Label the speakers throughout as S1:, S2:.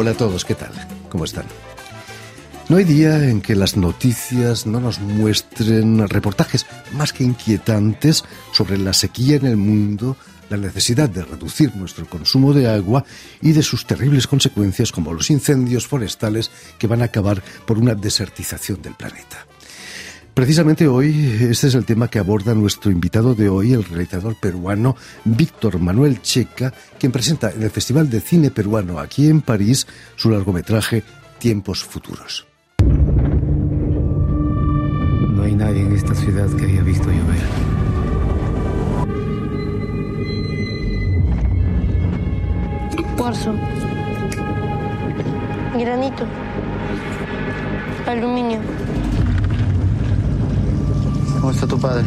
S1: Hola a todos, ¿qué tal? ¿Cómo están? No hay día en que las noticias no nos muestren reportajes más que inquietantes sobre la sequía en el mundo, la necesidad de reducir nuestro consumo de agua y de sus terribles consecuencias como los incendios forestales que van a acabar por una desertización del planeta. Precisamente hoy este es el tema que aborda nuestro invitado de hoy, el realizador peruano Víctor Manuel Checa, quien presenta en el Festival de Cine Peruano aquí en París su largometraje Tiempos Futuros.
S2: No hay nadie en esta ciudad que haya visto
S3: tu padre?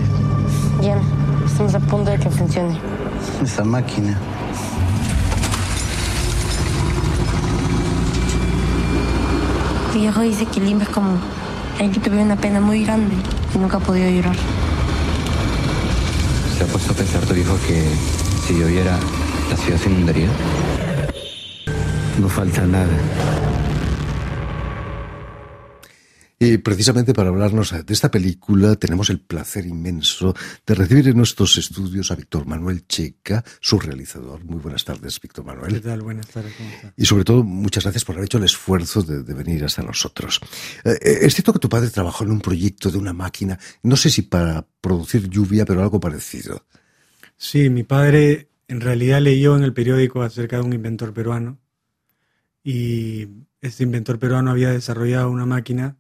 S4: Bien. Estamos a punto de que funcione.
S3: Esa máquina.
S4: Mi viejo dice que Lima es como alguien que tuvo una pena muy grande y nunca ha podido llorar.
S5: ¿Se ha puesto a pensar tu hijo que si lloviera la ciudad se inundaría?
S2: No falta nada.
S1: Y precisamente para hablarnos de esta película tenemos el placer inmenso de recibir en nuestros estudios a Víctor Manuel Checa, su realizador. Muy buenas tardes, Víctor Manuel.
S6: ¿Qué tal? Buenas tardes, ¿cómo está?
S1: Y sobre todo, muchas gracias por haber hecho el esfuerzo de, de venir hasta nosotros. Eh, es cierto que tu padre trabajó en un proyecto de una máquina, no sé si para producir lluvia, pero algo parecido.
S6: Sí, mi padre en realidad leyó en el periódico acerca de un inventor peruano y este inventor peruano había desarrollado una máquina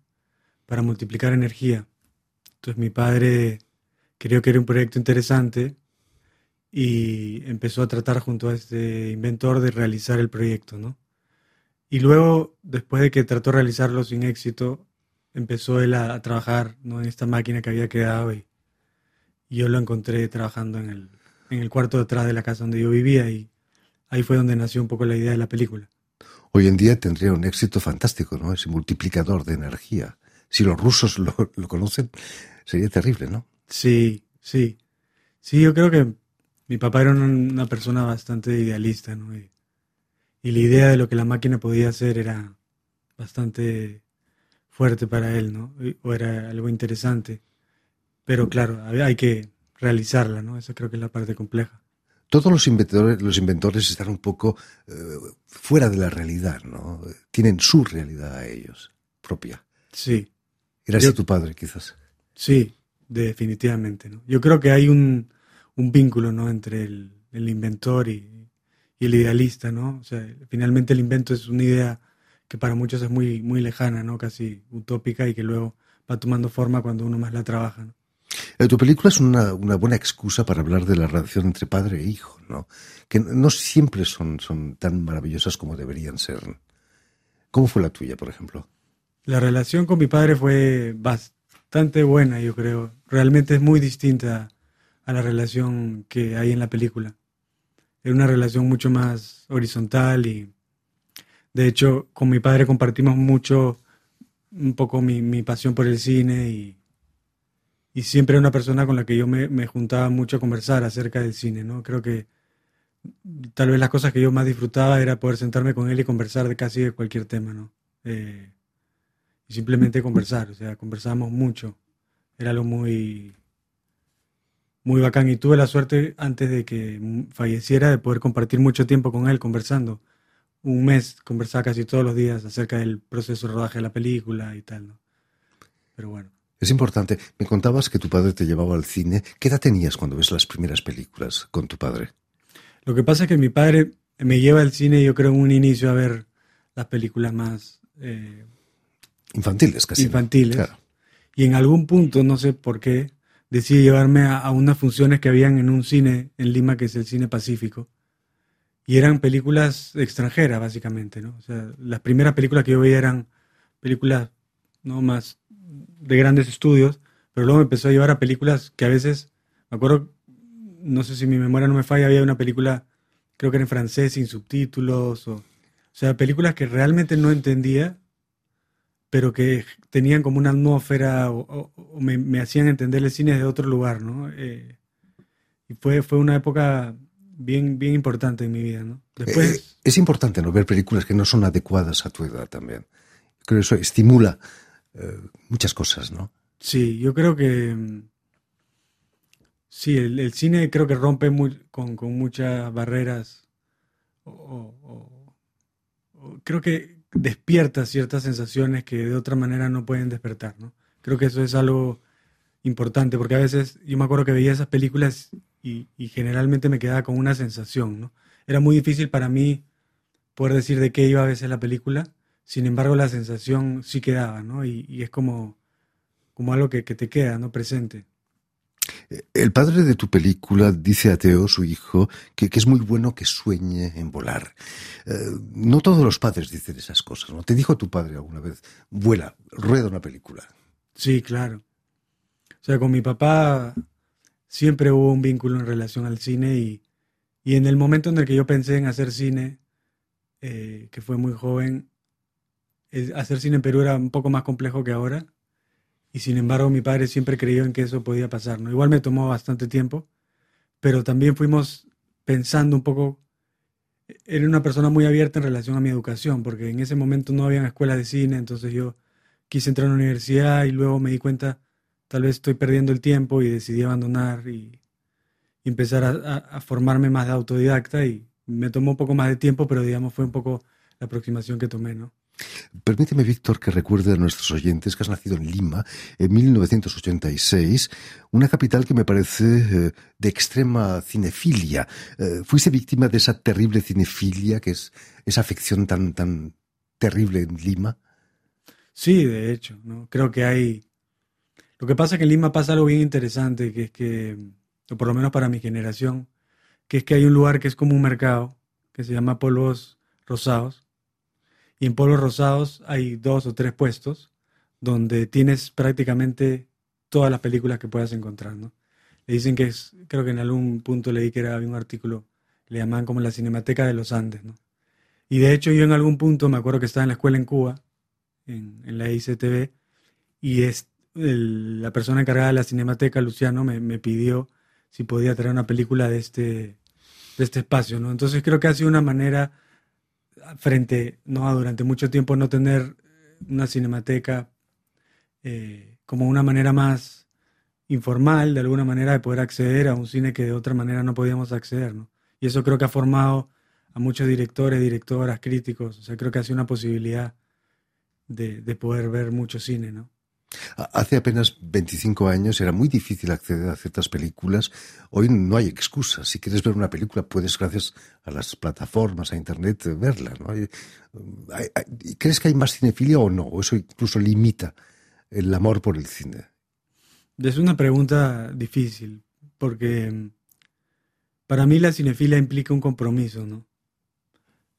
S6: para multiplicar energía. Entonces mi padre creyó que era un proyecto interesante y empezó a tratar junto a este inventor de realizar el proyecto, ¿no? Y luego, después de que trató de realizarlo sin éxito, empezó él a, a trabajar ¿no? en esta máquina que había quedado y, y yo lo encontré trabajando en el, en el cuarto detrás de la casa donde yo vivía y ahí fue donde nació un poco la idea de la película.
S1: Hoy en día tendría un éxito fantástico, ¿no? Ese multiplicador de energía. Si los rusos lo, lo conocen, sería terrible, ¿no?
S6: Sí, sí. Sí, yo creo que mi papá era una, persona bastante idealista, ¿no? Y, y la idea de lo que la máquina podía hacer era bastante fuerte para él, ¿no? O era algo interesante. Pero claro, hay hay que realizarla, ¿no? Eso creo que es la parte compleja.
S1: Todos los inventores, los inventores están un poco eh, fuera de la realidad, ¿no? Tienen su realidad a ellos, propia.
S6: Sí,
S1: Era
S6: Yo-
S1: así tu padre, quizás.
S6: sí, definitivamente, ¿no? Yo creo que hay un, un vínculo, ¿no? Entre el, el inventor y, y el idealista, ¿no? O sea, finalmente el invento es una idea que para muchos es muy, muy lejana, ¿no? Casi utópica y que luego va tomando forma cuando uno más la trabaja, ¿no?
S1: Eh, Tu película es una, una buena excusa para hablar de la relación entre padre e hijo, ¿no? Que no siempre son, son tan maravillosas como deberían ser. ¿Cómo fue la tuya, por ejemplo?
S6: La relación con mi padre fue bastante buena, yo creo. Realmente es muy distinta a la relación que hay en la película. Era una relación mucho más horizontal y, de hecho, con mi padre compartimos mucho, un poco mi, mi pasión por el cine y, y siempre era una persona con la que yo me, me juntaba mucho a conversar acerca del cine, ¿no? Creo que tal vez las cosas que yo más disfrutaba era poder sentarme con él y conversar de casi de cualquier tema, ¿no? Eh, y simplemente conversar, o sea, conversábamos mucho. Era algo muy, muy bacán y tuve la suerte antes de que falleciera de poder compartir mucho tiempo con él conversando. Un mes conversaba casi todos los días acerca del proceso de rodaje de la película y tal, ¿no? Pero bueno,
S1: Es importante. Me contabas que tu padre te llevaba al cine. ¿Qué edad tenías cuando ves las primeras películas con tu padre?
S6: lo que pasa es que mi padre me lleva al cine, yo creo, en un inicio a ver las películas más eh,
S1: Infantiles, casi.
S6: Infantiles.
S1: Claro.
S6: y en algún punto, no sé por qué, decide llevarme a, a unas funciones que habían en un cine en Lima, que es el Cine Pacífico. Y eran películas extranjeras, básicamente, ¿no? O sea, las primeras películas que yo veía eran películas no más de grandes estudios, pero luego me empezó a llevar a películas que a veces, me acuerdo, no sé si mi memoria no me falla, había una película, creo que era en francés, sin subtítulos, o, o sea, películas que realmente no entendía, pero que tenían como una atmósfera o, o- o me, me hacían entender el cine de otro lugar, ¿no? Eh, y fue, fue una época bien, bien importante en mi vida, ¿no?
S1: Eh,
S6: Después,
S1: es importante no ver películas que no son adecuadas a tu edad también. Creo que eso estimula eh, muchas cosas, ¿no?
S6: sí, yo creo que sí, el, el cine creo que rompe muy- con, con muchas barreras o creo que despierta ciertas sensaciones que de otra manera no pueden despertar, ¿no? Creo que eso es algo importante porque a veces yo me acuerdo que veía esas películas y, generalmente me quedaba con una sensación, ¿no? Era muy difícil para mí poder decir de qué iba a veces la película, sin embargo la sensación sí quedaba, ¿no? Y, y es como, como algo que, que te queda, ¿no? Presente.
S1: El padre de tu película dice a Teo, su hijo, que, que es muy bueno que sueñe en volar. Eh, no todos los padres dicen esas cosas, ¿no? Te dijo tu padre alguna vez, vuela, rueda una película.
S6: Sí, claro. O sea, con mi papá siempre hubo un vínculo en relación al cine y, y en el momento en el que yo pensé en hacer cine, eh, que fue muy joven, hacer cine en Perú era un poco más complejo que ahora y sin embargo mi padre siempre creyó en que eso podía pasar, ¿no? Igual me tomó bastante tiempo, pero también fuimos pensando un poco, era una persona muy abierta en relación a mi educación, porque en ese momento no había escuelas de cine, entonces yo quise entrar a la universidad y luego me di cuenta, tal vez estoy perdiendo el tiempo y decidí abandonar y, empezar a, a- a formarme más de autodidacta y me tomó un poco más de tiempo, pero digamos fue un poco la aproximación que tomé, ¿no?
S1: Permíteme, Víctor, que recuerde a nuestros oyentes que has nacido en Lima en 1986, una capital que me parece eh, de extrema cinefilia. Eh, ¿Fuiste víctima de esa terrible cinefilia, que es esa afección tan, tan terrible en Lima?
S6: Sí, de hecho, ¿no? Creo que hay... Lo que pasa es que en Lima pasa algo bien interesante, que es que, o por lo menos para mi generación, que es que hay un lugar que es como un mercado, que se llama Polvos Rosados, y en Polvos Rosados hay dos o tres puestos donde tienes prácticamente todas las películas que puedas encontrar, ¿no? Le dicen que es, creo que en algún punto leí que era había un artículo, le llamaban como la Cinemateca de los Andes, ¿no? Y de hecho yo en algún punto me acuerdo que estaba en la escuela en Cuba, en, la ICTV, y es, la persona encargada de la Cinemateca, Luciano, me, me pidió si podía traer una película de este, de este espacio, ¿no? Entonces creo que ha sido una manera frente, no a durante mucho tiempo no tener una cinemateca eh, como una manera más informal, de alguna manera, de poder acceder a un cine que de otra manera no podíamos acceder, ¿no? Y eso creo que ha formado a muchos directores, directoras, críticos, o sea, creo que ha sido una posibilidad de, de poder ver mucho cine, ¿no?
S1: Ha- Hace apenas 25 años era muy difícil acceder a ciertas películas. Hoy no hay excusas. Si quieres ver una película, puedes, gracias a las plataformas, a Internet, eh, verla. ¿no? Hay- ¿Crees que hay más cinefilia o no? ¿O eso incluso limita el amor por el cine?
S6: Es una pregunta difícil, porque mm, para mí la cinefilia implica un compromiso, ¿no?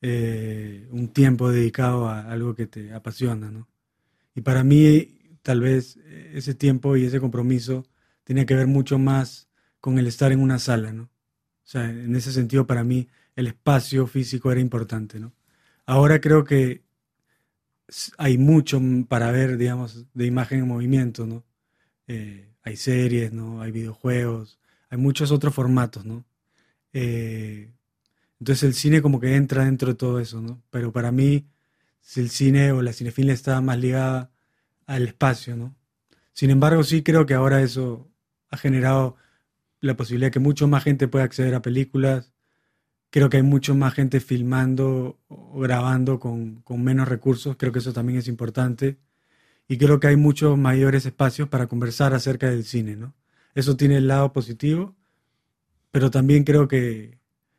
S6: Eh, un tiempo dedicado a algo que te apasiona, ¿no? Y para mí, tal vez eh, ese tiempo y ese compromiso tiene que ver mucho más con el estar en una sala, ¿no? O sea, en ese sentido, para mí, el espacio físico era importante, ¿no? Ahora creo que hay mucho para ver, digamos, de imagen en movimiento, ¿no? Eh, hay series, ¿no? Hay videojuegos, hay muchos otros formatos, ¿no? Eh, entonces el cine como que entra dentro de todo eso, ¿no? Pero para mí, si el cine o la cinefilia está más ligada al espacio, ¿no? Sin embargo, sí creo que ahora eso ha generado la posibilidad de que mucho más gente pueda acceder a películas. Creo que hay mucho más gente filmando o grabando con, con menos recursos. Creo que eso también es importante. Y creo que hay muchos mayores espacios para conversar acerca del cine, ¿no? Eso tiene el lado positivo, pero también creo que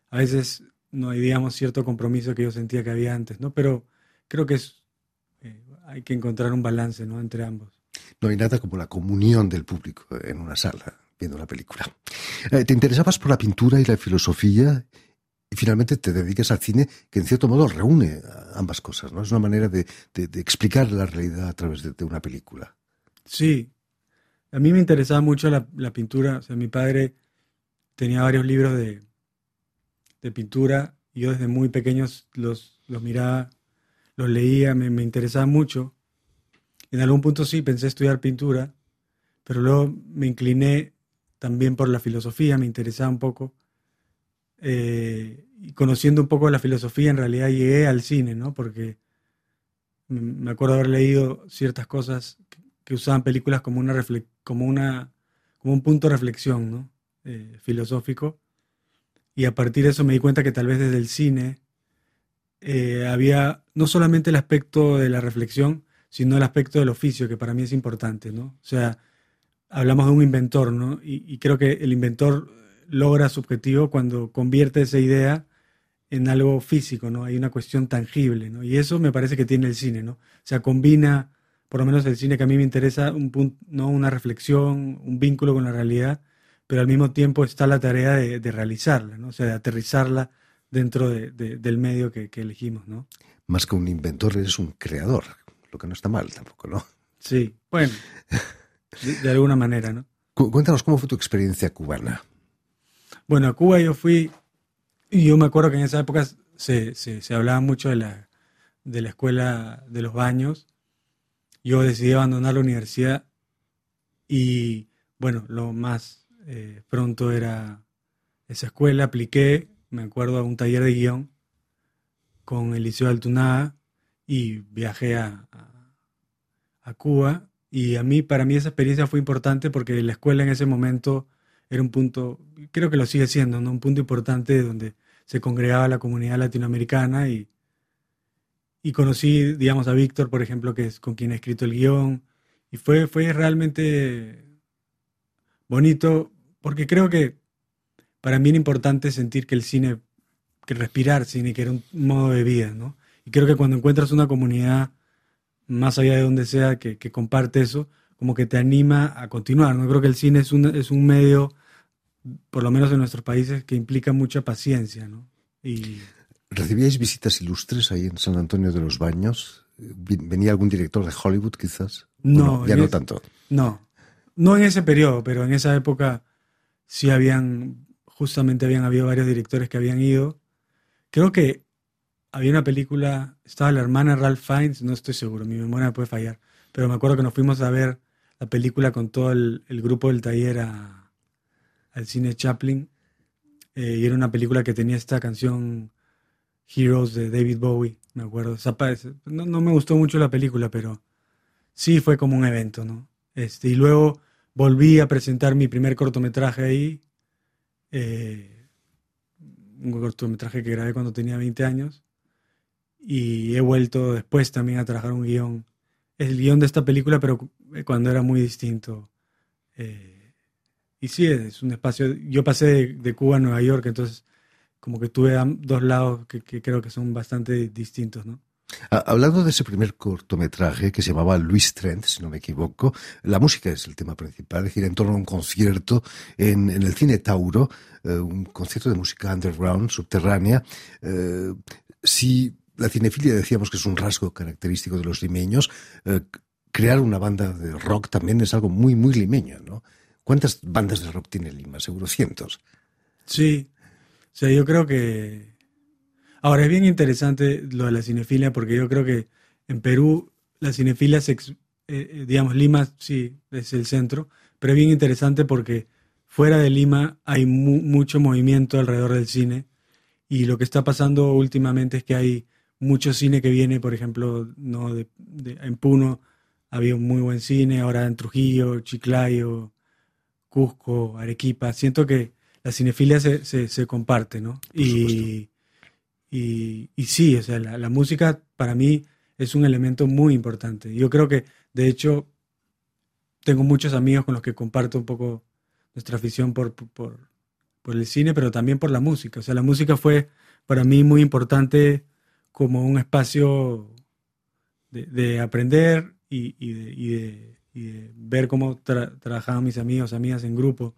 S6: a veces no hay, digamos, cierto compromiso que yo sentía que había antes, ¿no? Pero creo que es, hay que encontrar un balance, ¿no? Entre ambos.
S1: No hay nada como la comunión del público en una sala viendo una película. Eh, te interesabas por la pintura y la filosofía y finalmente te dedicas al cine que en cierto modo reúne ambas cosas, ¿no? Es una manera de, de- de explicar la realidad a través de, de una película.
S6: Sí, a mí me interesaba mucho la, la pintura. O sea, mi padre tenía varios libros de, pintura y yo desde muy pequeños los, los miraba, los leía, me, me interesaba mucho. En algún punto sí pensé estudiar pintura, pero luego me incliné también por la filosofía, me interesaba un poco eh, y conociendo un poco la filosofía, en realidad llegué al cine, ¿no? Porque me acuerdo haber leído ciertas cosas que, usaban películas como una como una como un punto de reflexión, ¿no? Eh, filosófico. Y a partir de eso me di cuenta que tal vez desde el cine eh, había no solamente el aspecto de la reflexión, sino el aspecto del oficio, que para mí es importante, ¿no? O sea, hablamos de un inventor, ¿no? Y, creo que el inventor logra su objetivo cuando convierte esa idea en algo físico, ¿no? Hay una cuestión tangible, ¿no? Y eso me parece que tiene el cine, ¿no? O sea, combina, por lo menos el cine que a mí me interesa, un punto, ¿no? Una reflexión, un vínculo con la realidad, pero al mismo tiempo está la tarea de, realizarla, ¿no? O sea, de aterrizarla dentro del medio que, elegimos, ¿no?
S1: Más que un inventor, eres un creador, lo que no está mal tampoco, ¿no?
S6: Sí, bueno, de, alguna manera, ¿no?
S1: Cuéntanos cómo fue tu experiencia cubana.
S6: Bueno, a Cuba yo fui y yo me acuerdo que en esa época se, se, hablaba mucho de la, de la escuela de los baños. Yo decidí abandonar la universidad y, bueno, lo más eh, pronto era esa escuela. Apliqué, me acuerdo, a un taller de guion con Eliseo Altunada y viajé a, a, Cuba. Y a mí, para mí esa experiencia fue importante porque la escuela en ese momento era un punto, creo que lo sigue siendo, ¿no? un punto importante donde se congregaba la comunidad latinoamericana y, y conocí, digamos, a Víctor, por ejemplo, que es con quien he escrito el guion, y fue, fue realmente bonito, porque creo que para mí era importante sentir que el cine, que respirar cine, que era un modo de vida, ¿no? Y creo que cuando encuentras una comunidad, más allá de donde sea, que, que comparte eso, como que te anima a continuar, ¿no? Creo que el cine es un, es un medio por lo menos en nuestros países, que implica mucha paciencia, ¿no? Y...
S1: ¿Recibíais visitas ilustres ahí en San Antonio de los Baños? ¿Venía algún director de Hollywood quizás?
S6: No,
S1: ya no tanto.
S6: No, no en ese periodo, pero en esa época sí habían, justamente habían habido varios directores que habían ido. Creo que había una película, estaba la hermana Ralph Fiennes, no estoy seguro, mi memoria puede fallar, pero me acuerdo que nos fuimos a ver la película con todo el, grupo del taller al cine Chaplin eh, y era una película que tenía esta canción Heroes de David Bowie, me acuerdo. No, no, me gustó mucho la película, pero sí fue como un evento, ¿no? Este, y luego volví a presentar mi primer cortometraje ahí, eh, un cortometraje que grabé cuando tenía 20 años, y he vuelto después también a trabajar un guion, el guion de esta película, pero cuando era muy distinto. Eh, y sí, es un espacio. Yo pasé de, Cuba a Nueva York, entonces como que tuve dos lados que, creo que son bastante distintos, ¿no?
S1: Hablando de ese primer cortometraje que se llamaba Luis Trent, si no me equivoco, la música es el tema principal, gira en torno a un concierto en, el cine Tauro, eh, un concierto de música underground, subterránea. Eh, si la cinefilia decíamos que es un rasgo característico de los limeños, eh, crear una banda de rock también es algo muy, muy limeño, ¿no? ¿Cuántas bandas de rock tiene Lima? Seguro cientos.
S6: Sí. O sea, yo creo que. Ahora es bien interesante lo de la cinefilia, porque yo creo que en Perú la cinefilia, se, eh, eh, digamos, Lima sí es el centro, pero es bien interesante porque fuera de Lima hay mucho movimiento alrededor del cine y lo que está pasando últimamente es que hay mucho cine que viene, por ejemplo, no de, en Puno había un muy buen cine, ahora en Trujillo, Chiclayo, Cusco, Arequipa. Siento que la cinefilia se, se, comparte, ¿no? Y, y, y, sí, o sea, la, música para mí es un elemento muy importante. Yo creo que, de hecho, tengo muchos amigos con los que comparto un poco nuestra afición por, por, por el cine, pero también por la música. O sea, la música fue para mí muy importante como un espacio de, de aprender y, y, de, y ver cómo trabajaban mis amigos, amigas en grupo.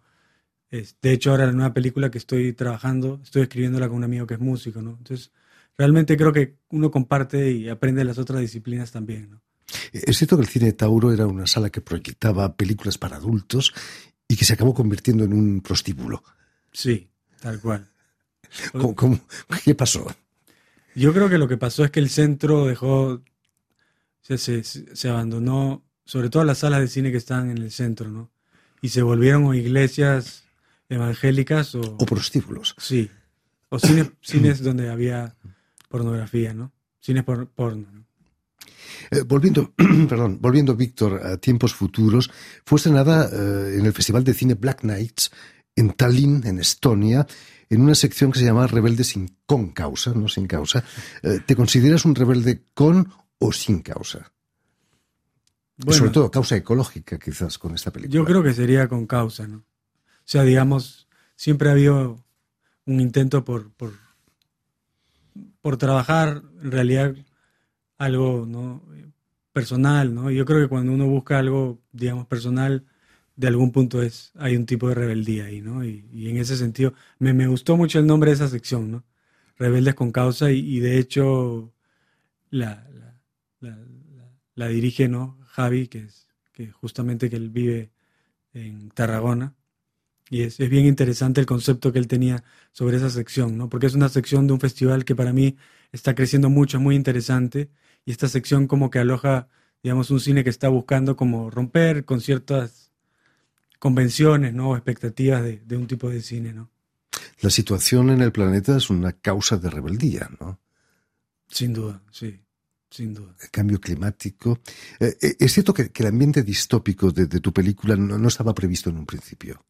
S6: De hecho, ahora la nueva película que estoy trabajando, estoy escribiéndola con un amigo que es músico, ¿no? Entonces, realmente creo que uno comparte y aprende las otras disciplinas también, ¿no?
S1: Es cierto que el cine Tauro era una sala que proyectaba películas para adultos y que se acabó convirtiendo en un prostíbulo.
S6: Sí, tal cual.
S1: qué pasó?
S6: Yo creo que lo que pasó es que el centro dejó, se, se, se abandonó sobre todo las salas de cine que están en el centro, ¿no? Y se volvieron iglesias evangélicas o...
S1: O prostíbulos.
S6: Sí. O cines, cines donde había pornografía, ¿no? Cines por, porno, ¿no?
S1: Eh, volviendo, perdón, volviendo, Víctor, a tiempos futuros, fue estrenada eh, en el Festival de Cine Black Nights en Tallinn, en Estonia, en una sección que se llama Rebelde sin con causa, no sin causa. Eh, ¿Te consideras un rebelde con o sin causa?
S6: Bueno,
S1: Sobre todo causa ecológica, quizás, con esta película.
S6: Yo creo que sería con causa, ¿no? Sea, digamos, siempre ha habido un intento por, por, por trabajar en realidad algo ¿no? personal, ¿no? Yo creo que cuando uno busca algo, digamos, personal, de algún punto es, hay un tipo de rebeldía ahí, ¿no? Y, en ese sentido, me, me, gustó mucho el nombre de esa sección, ¿no? Rebeldes con causa, y, y de hecho la, la, la, la, dirige, ¿no? Javi, que es que justamente que él vive en Tarragona. Y es, es, bien interesante el concepto que él tenía sobre esa sección, ¿no? Porque es una sección de un festival que para mí está creciendo mucho, es muy interesante. Y esta sección como que aloja, digamos, un cine que está buscando como romper con ciertas convenciones, ¿no? O expectativas de, de un tipo de cine, ¿no?
S1: La situación en el planeta es una causa de rebeldía, ¿no?
S6: Sin duda, sí. Sin duda.
S1: El cambio climático. Eh, es cierto que, que, el ambiente distópico de, de tu película no, no, estaba previsto en un principio.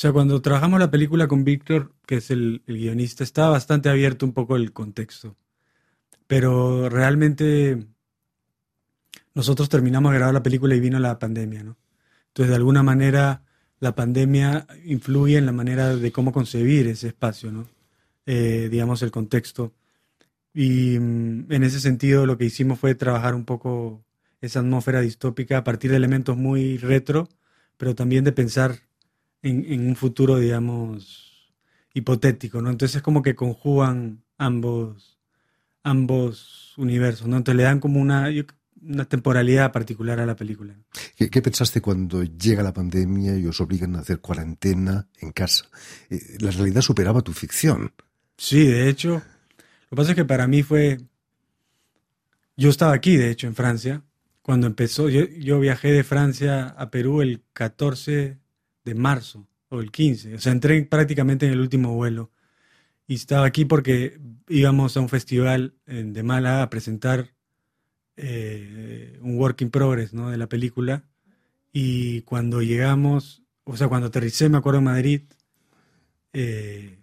S6: Sea, cuando trabajamos la película con Víctor, que es el, el, guionista, estaba bastante abierto un poco el contexto. Pero realmente nosotros terminamos de grabar la película y vino la pandemia, ¿no? Entonces, de alguna manera, la pandemia influye en la manera de cómo concebir ese espacio, ¿no? Eh, digamos, el contexto. Y mm, en ese sentido lo que hicimos fue trabajar un poco esa atmósfera distópica a partir de elementos muy retro, pero también de pensar en, en un futuro, digamos, hipotético, ¿no? Entonces es como que conjugan ambos, ambos universos, ¿no? Entonces le dan como una, una temporalidad particular a la película.
S1: ¿Qué, ¿Qué, pensaste cuando llega la pandemia y os obligan a hacer cuarentena en casa? Eh, la realidad superaba tu ficción.
S6: Sí, de hecho, lo que pasa es que para mí fue... Yo estaba aquí, de hecho, en Francia, cuando empezó. Yo, yo, viajé de Francia a Perú el 14 de marzo, o el 15. O sea, entré prácticamente en el último vuelo. Y estaba aquí porque íbamos a un festival de Málaga a presentar eh, un work in progress ¿no? de la película. Y cuando llegamos, o sea, cuando aterricé, me acuerdo en Madrid, eh,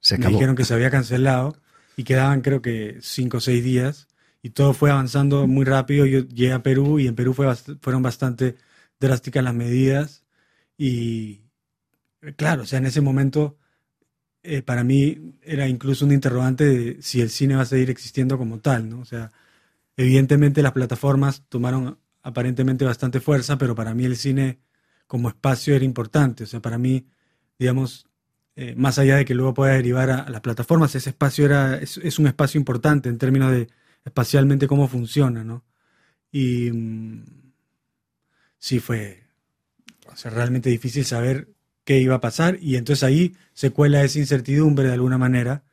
S1: se
S6: me dijeron que se había cancelado y quedaban creo que cinco o seis días y todo fue avanzando muy rápido. Yo llegué a Perú y en Perú fue bast fueron bastante drásticas las medidas y claro, o sea, en ese momento eh, para mí era incluso un interrogante de si el cine va a seguir existiendo como tal, ¿no? O sea, evidentemente las plataformas tomaron aparentemente bastante fuerza, pero para mí el cine como espacio era importante, o sea, para mí, digamos, eh, más allá de que luego pueda derivar a, las plataformas, ese espacio era, es, un espacio importante en términos de espacialmente cómo funciona, ¿no? Y mmm, sí fue o sea, realmente difícil saber qué iba a pasar y entonces ahí se cuela esa incertidumbre de alguna manera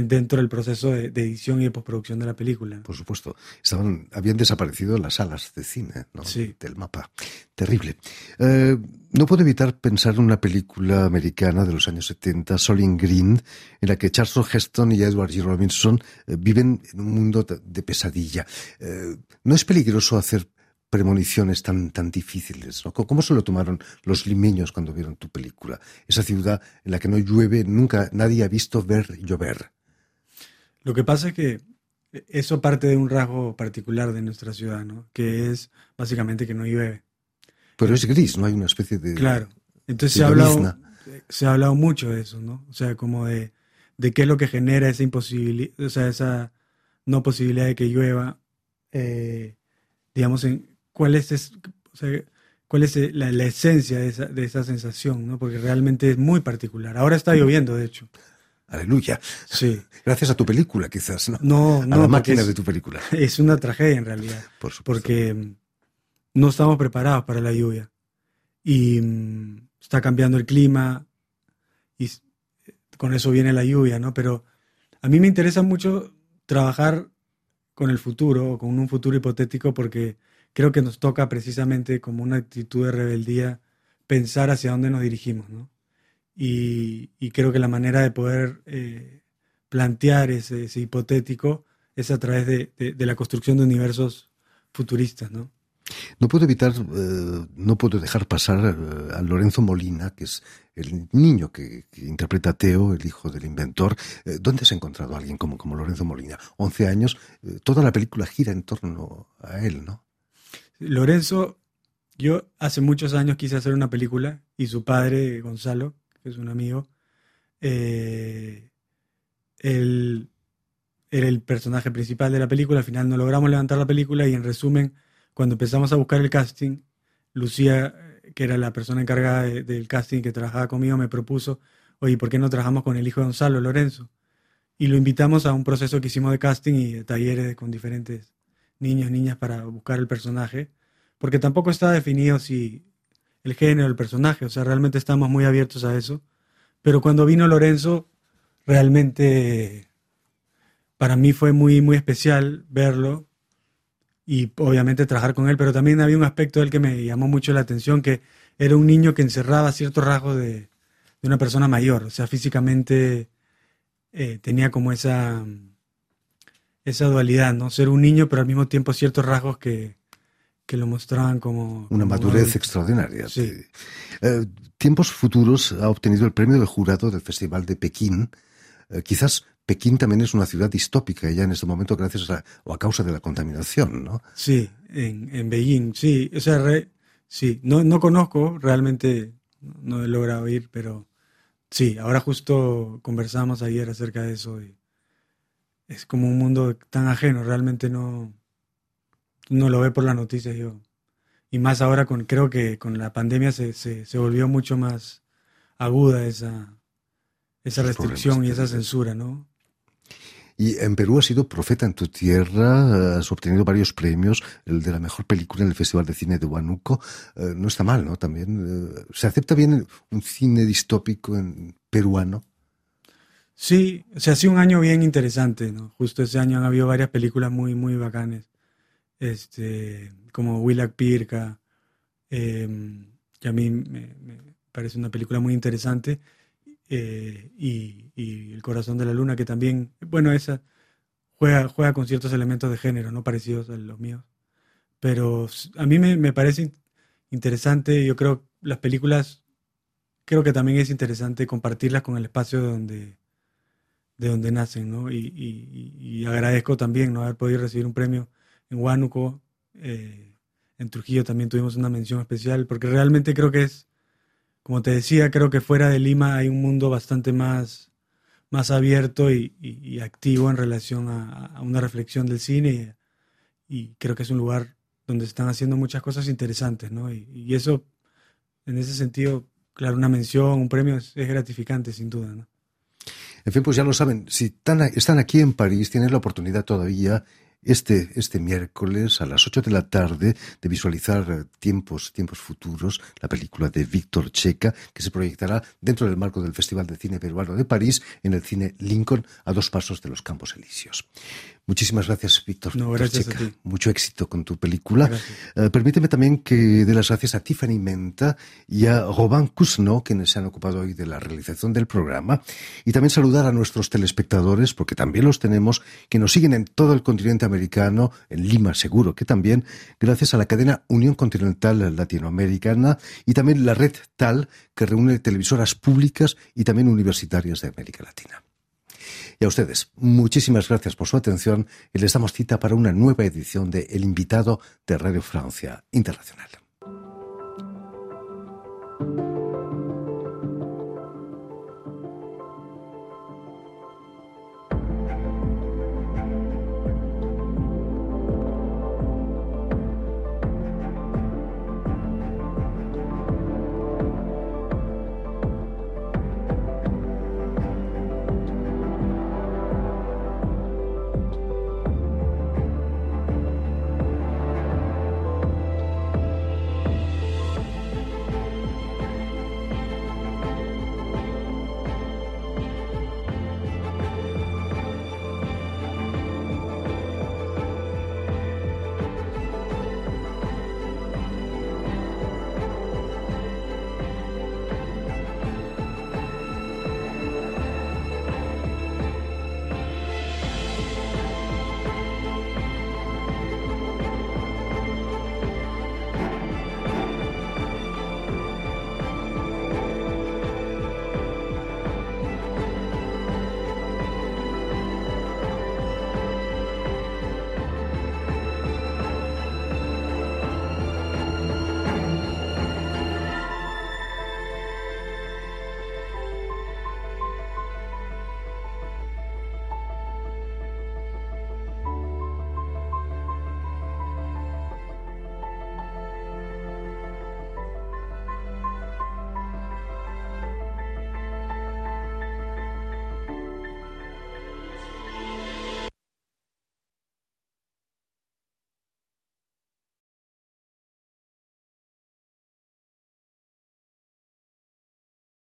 S6: dentro del proceso de, de, edición y de postproducción de la película.
S1: Por supuesto. Estaban, habían desaparecido las salas de cine ¿no?
S6: sí.
S1: del mapa. Terrible. Eh, no puedo evitar pensar en una película americana de los años 70, Solin Green, en la que Charles Heston y Edward G. Robinson eh, viven en un mundo de pesadilla. Eh, ¿No es peligroso hacer premoniciones tan, tan difíciles. ¿no? ¿Cómo se lo tomaron los limeños cuando vieron tu película? Esa ciudad en la que no llueve, nunca nadie ha visto ver llover.
S6: Lo que pasa es que eso parte de un rasgo particular de nuestra ciudad, ¿no? que es básicamente que no llueve.
S1: Pero es gris, no hay una especie de.
S6: Claro. Entonces se ha, hablado, se ha hablado mucho de eso, ¿no? O sea, como de, de qué es lo que genera esa imposibilidad, o sea, esa no posibilidad de que llueva, eh, digamos, en, cuál es, es o sea, cuál es la, la esencia de esa, de esa, sensación, ¿no? Porque realmente es muy particular. Ahora está lloviendo, de hecho.
S1: Aleluya.
S6: Sí.
S1: Gracias a tu película, quizás, ¿no?
S6: No, no.
S1: A la máquina
S6: es,
S1: de tu película.
S6: Es una tragedia, en realidad.
S1: Por supuesto.
S6: Porque no estamos preparados para la lluvia. Y um, está cambiando el clima y con eso viene la lluvia, ¿no? Pero a mí me interesa mucho trabajar con el futuro, con un futuro hipotético, porque creo que nos toca precisamente como una actitud de rebeldía pensar hacia dónde nos dirigimos, ¿no? y, creo que la manera de poder eh, plantear ese, hipotético es a través de, la construcción de universos futuristas, ¿no?
S1: No puedo evitar, eh, no puedo dejar pasar eh, a Lorenzo Molina, que es el niño que, interpreta a Teo, el hijo del inventor. ¿Dónde has encontrado a alguien como, como Lorenzo Molina? 11 años, toda la película gira en torno a él, ¿no?
S6: Lorenzo, yo hace muchos años quise hacer una película y su padre, Gonzalo, que es un amigo, eh, él era el personaje principal de la película. Al final no logramos levantar la película y en resumen, cuando empezamos a buscar el casting, Lucía, que era la persona encargada del casting que trabajaba conmigo, me propuso, oye, ¿por qué no trabajamos con el hijo de Gonzalo, Lorenzo? Y lo invitamos a un proceso que hicimos de casting y de talleres con diferentes niños, niñas para buscar el personaje, porque tampoco está definido si el género, el personaje, o sea, realmente estamos muy abiertos a eso. Pero cuando vino Lorenzo, realmente para mí fue muy, muy especial verlo y obviamente trabajar con él, pero también había un aspecto de él que me llamó mucho la atención, que era un niño que encerraba ciertos rasgos de, una persona mayor, o sea, físicamente eh, tenía como esa, esa dualidad, ¿no? Ser un niño, pero al mismo tiempo ciertos rasgos que, que lo mostraban como...
S1: Una madurez extraordinaria.
S6: Sí.
S1: Eh, tiempos Futuros ha obtenido el premio del jurado del Festival de Pekín. Eh, quizás Pekín también es una ciudad distópica ya en este momento gracias a, o a causa de la contaminación, ¿no?
S6: Sí, en, en Beijing, sí. O sea, sí, no, no conozco, realmente no he logrado ir, pero sí, ahora justo conversamos ayer acerca de eso y es como un mundo tan ajeno, realmente no no lo ve por las noticias yo. Y más ahora con, creo que con la pandemia se, se, volvió mucho más aguda esa, esa restricción y esa censura, ¿no?
S1: Y en Perú has sido profeta en tu tierra, has obtenido varios premios, el de la mejor película en el Festival de Cine de Huánuco. Eh, no está mal, ¿no? También. Eh, ¿Se acepta bien un cine distópico en peruano?
S6: Sí, o sea, ha sido un año bien interesante, ¿no? Justo ese año han habido varias películas muy, muy bacanes este, como Willak Pirka, em, que a mí me, parece una película muy interesante, eh, y, El corazón de la luna, que también, bueno, esa juega, juega con ciertos elementos de género, no parecidos a los míos. Pero a mí me, parece interesante, yo creo, las películas, creo que también es interesante compartirlas con el espacio de donde, de donde nacen, ¿no? Y, y agradezco también no haber podido recibir un premio en Huánuco, eh, en Trujillo también tuvimos una mención especial, porque realmente creo que es, como te decía, creo que fuera de Lima hay un mundo bastante más, más abierto y, activo en relación a, una reflexión del cine y, creo que es un lugar donde están haciendo muchas cosas interesantes, ¿no? Y, eso, en ese sentido, claro, una mención, un premio es, gratificante, sin duda, ¿no?
S1: En fin, pues ya lo saben, si están, aquí en París, tienen la oportunidad todavía este, este miércoles a las 8 de la tarde de visualizar Tiempos, Tiempos Futuros, la película de Víctor Checa, que se proyectará dentro del marco del Festival de Cine Peruano de París en el cine Lincoln a dos pasos de los Campos Elíseos. Muchísimas gracias, Víctor.
S6: No, gracias a ti.
S1: Mucho éxito con tu película. Eh, permíteme también que dé las gracias a Tiffany Menta y a Robin Cusno, quienes se han ocupado hoy de la realización del programa. Y también saludar a nuestros telespectadores, porque también los tenemos, que nos siguen en todo el continente americano, en Lima seguro que también, gracias a la cadena Unión Continental Latinoamericana y también la red TAL, que reúne televisoras públicas y también universitarias de América Latina. Y a ustedes, muchísimas gracias por su atención y les damos cita para una nueva edición de El invitado de Radio Francia Internacional.